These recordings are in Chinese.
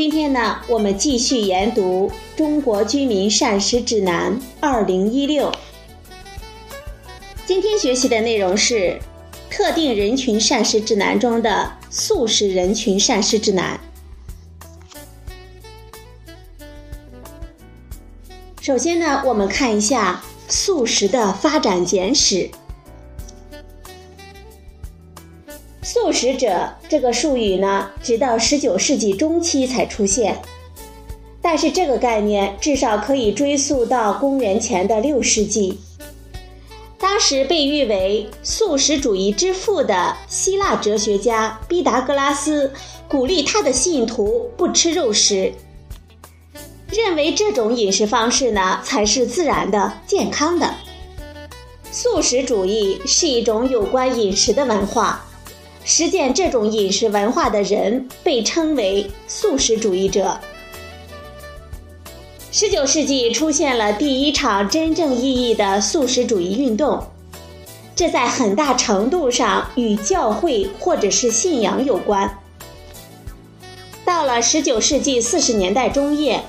今天呢，我们继续研读《中国居民膳食指南（二零一六）》。今天学习的内容是特定人群膳食指南中的素食人群膳食指南。首先呢，我们看一下。素食的发展简史。素食者这个术语呢，直到十九世纪中期才出现，但是这个概念至少可以追溯到公元前的六世纪。当时被誉为素食主义之父的希腊哲学家毕达哥拉斯，鼓励他的信徒不吃肉食。认为这种饮食方式呢才是自然的、健康的。素食主义是一种有关饮食的文化，实践这种饮食文化的人被称为素食主义者。十九世纪出现了第一场真正意义的素食主义运动，这在很大程度上与教会或者是信仰有关。到了十九世纪四十年代中叶。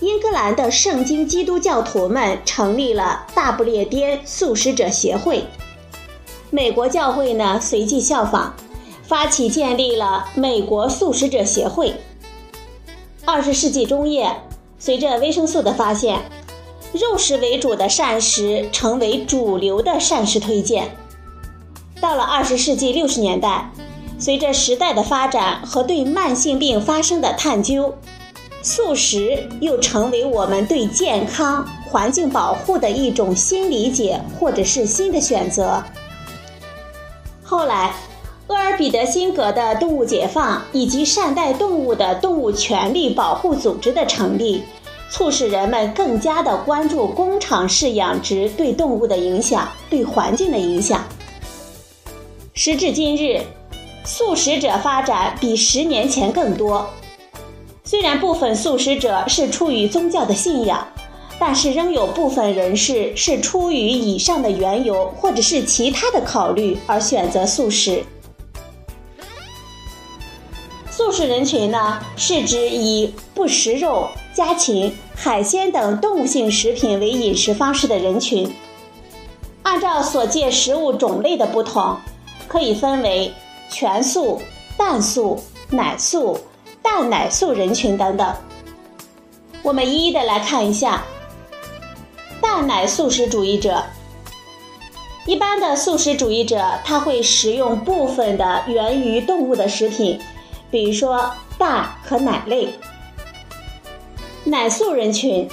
英格兰的圣经基督教徒们成立了大不列颠素食者协会，美国教会呢随即效仿，发起建立了美国素食者协会。二十世纪中叶，随着维生素的发现，肉食为主的膳食成为主流的膳食推荐。到了二十世纪六十年代，随着时代的发展和对慢性病发生的探究。素食又成为我们对健康、环境保护的一种新理解，或者是新的选择。后来，厄尔彼得辛格的动物解放以及善待动物的动物权利保护组织的成立，促使人们更加的关注工厂式养殖对动物的影响、对环境的影响。时至今日，素食者发展比十年前更多。虽然部分素食者是出于宗教的信仰，但是仍有部分人士是出于以上的缘由或者是其他的考虑而选择素食。素食人群呢，是指以不食肉、家禽、海鲜等动物性食品为饮食方式的人群。按照所借食物种类的不同，可以分为全素、蛋素、奶素。蛋奶素人群等等，我们一一的来看一下。蛋奶素食主义者，一般的素食主义者他会食用部分的源于动物的食品，比如说蛋和奶类。奶素人群，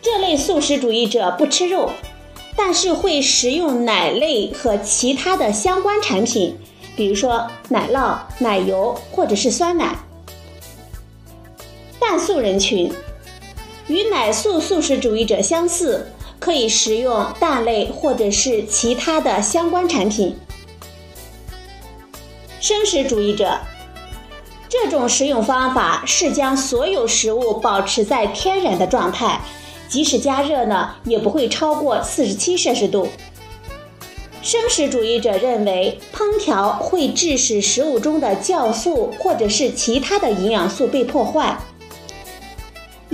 这类素食主义者不吃肉，但是会食用奶类和其他的相关产品，比如说奶酪、奶油或者是酸奶。蛋素人群与奶素素食主义者相似，可以食用蛋类或者是其他的相关产品。生食主义者，这种食用方法是将所有食物保持在天然的状态，即使加热呢，也不会超过四十七摄氏度。生食主义者认为，烹调会致使食物中的酵素或者是其他的营养素被破坏。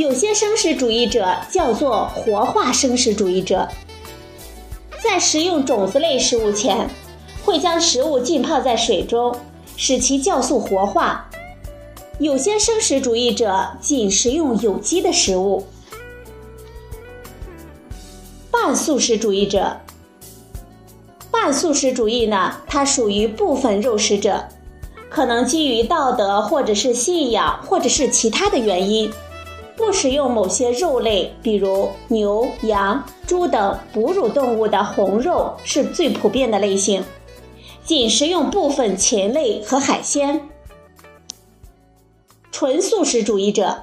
有些生食主义者叫做活化生食主义者，在食用种子类食物前，会将食物浸泡在水中，使其酵素活化。有些生食主义者仅食用有机的食物。半素食主义者，半素食主义呢，它属于部分肉食者，可能基于道德或者是信仰或者是其他的原因。不食用某些肉类，比如牛、羊、猪等哺乳动物的红肉是最普遍的类型，仅食用部分禽类和海鲜。纯素食主义者。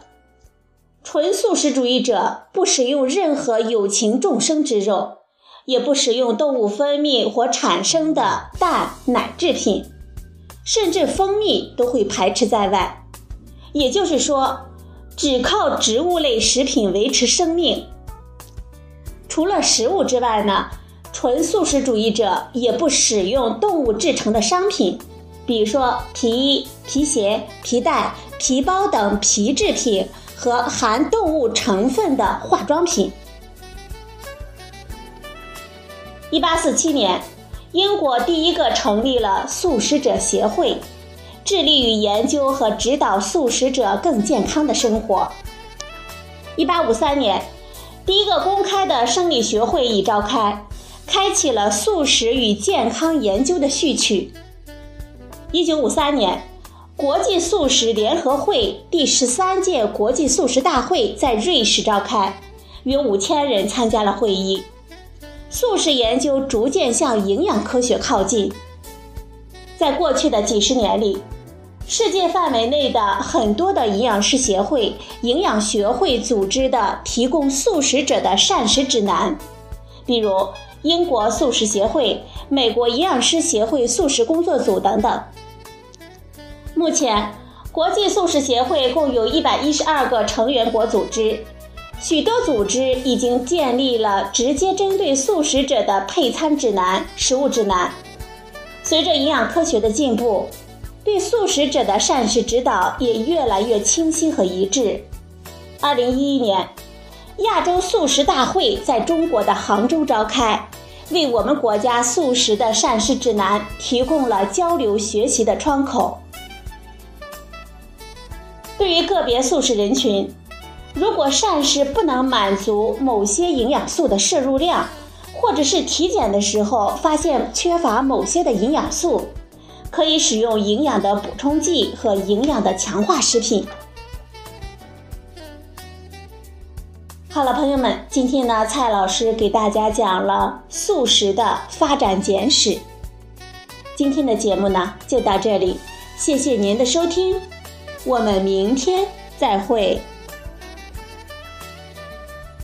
纯素食主义者不食用任何有情众生之肉，也不食用动物分泌或产生的蛋奶制品，甚至蜂蜜都会排斥在外。也就是说，只靠植物类食品维持生命。除了食物之外呢，纯素食主义者也不使用动物制成的商品，比如说皮衣、皮鞋、皮带、皮包等皮制品和含动物成分的化妆品。一八四七年，英国第一个成立了素食者协会，致力于研究和指导素食者更健康的生活。一八五三年。第一个公开的生理学会议召开，开启了素食与健康研究的序曲。一九五三年，国际素食联合会第十三届国际素食大会在瑞士召开，约五千人参加了会议。素食研究逐渐向营养科学靠近。在过去的几十年里，世界范围内的很多的营养师协会、营养学会组织的提供素食者的膳食指南，比如英国素食协会、美国营养师协会素食工作组等等。目前，国际素食协会共有一百一十二个成员国组织，许多组织已经建立了直接针对素食者的配餐指南、食物指南。随着营养科学的进步。对素食者的膳食指导也越来越清晰和一致。二零一一年，亚洲素食大会在中国的杭州召开，为我们国家素食的膳食指南提供了交流学习的窗口。对于个别素食人群，如果膳食不能满足某些营养素的摄入量，或者是体检的时候发现缺乏某些的营养素。可以使用营养的补充剂和营养的强化食品。好了，朋友们，今天呢，蔡老师给大家讲了素食的发展简史。今天的节目呢，就到这里，谢谢您的收听，我们明天再会。